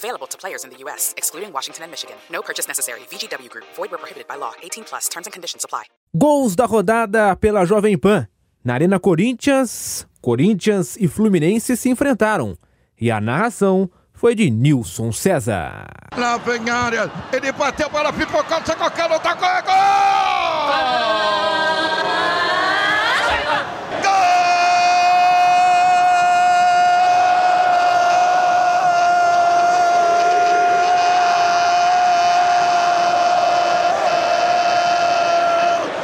Available to players in the U.S., excluding Washington and Michigan. No purchase necessary. VGW Group. Void where prohibited by law. 18 plus. Terms and conditions apply. Gols da rodada pela Jovem Pan. Na Arena Corinthians, Corinthians e Fluminense se enfrentaram. E a narração foi de Nilson César. Lá vem área, ele bateu para pipocar, chegou, cara, tá com é gol!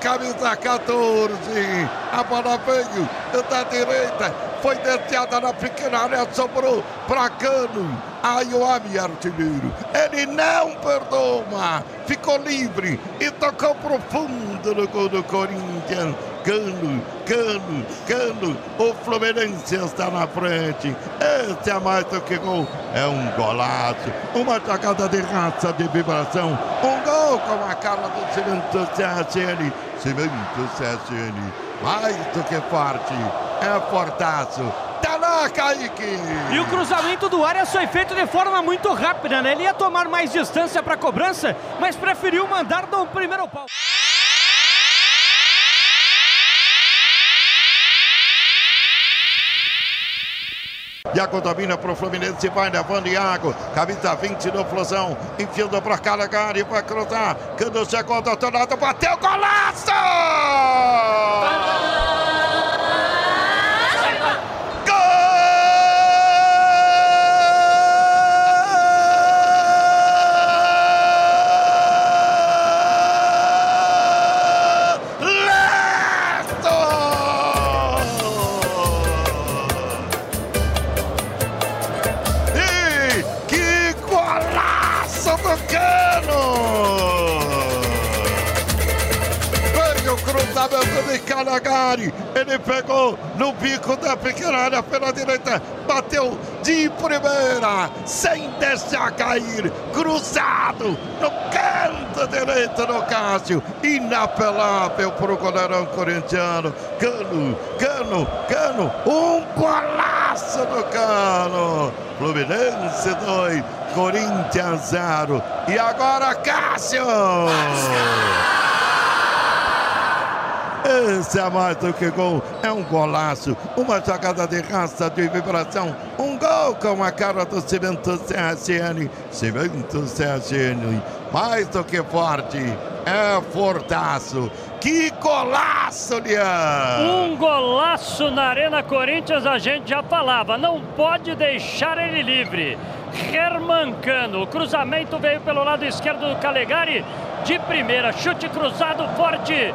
camisa 14. A bola veio da direita, foi desviada na pequena área, sobrou pra Cano. Aí o artilheiro, ele não perdoa, ficou livre e tocou profundo no gol do Corinthians. Cano, Cano, Cano, o Fluminense está na frente. Esse é mais do que gol, é um golaço, uma jogada de raça, de vibração, um gol com a cara do Cimento CSN. Cimento CSN, mais do que forte, é fortaço. Tá lá, Kaique! E o cruzamento do Arias foi feito de forma muito rápida, né? Ele ia tomar mais distância para a cobrança, mas preferiu mandar no primeiro pau. Iago domina para o Fluminense, vai levando Iago. Camisa 20 no Flusão. Enfiando para Calagari, vai cruzar. Quando chegou do outro lado, bateu golaço! Cruzamento de Calagari. Ele pegou no bico da pequena área pela direita. Bateu de primeira, sem deixar cair. Cruzado no canto direito do Cássio. Inapelável para o goleirão corintiano. Cano, cano, cano. Um golaço do cano. Fluminense 2, Corinthians 0. E agora Cássio! Esse é mais do que gol, é um golaço, uma jogada de raça, de vibração, um gol com a cara do Cimento CSN. Cimento CSN, mais do que forte, é fortaço. Que golaço, Lian! Um golaço na Arena Corinthians, a gente já falava, não pode deixar ele livre. Hermancano, o cruzamento veio pelo lado esquerdo do Calegari, de primeira, chute cruzado forte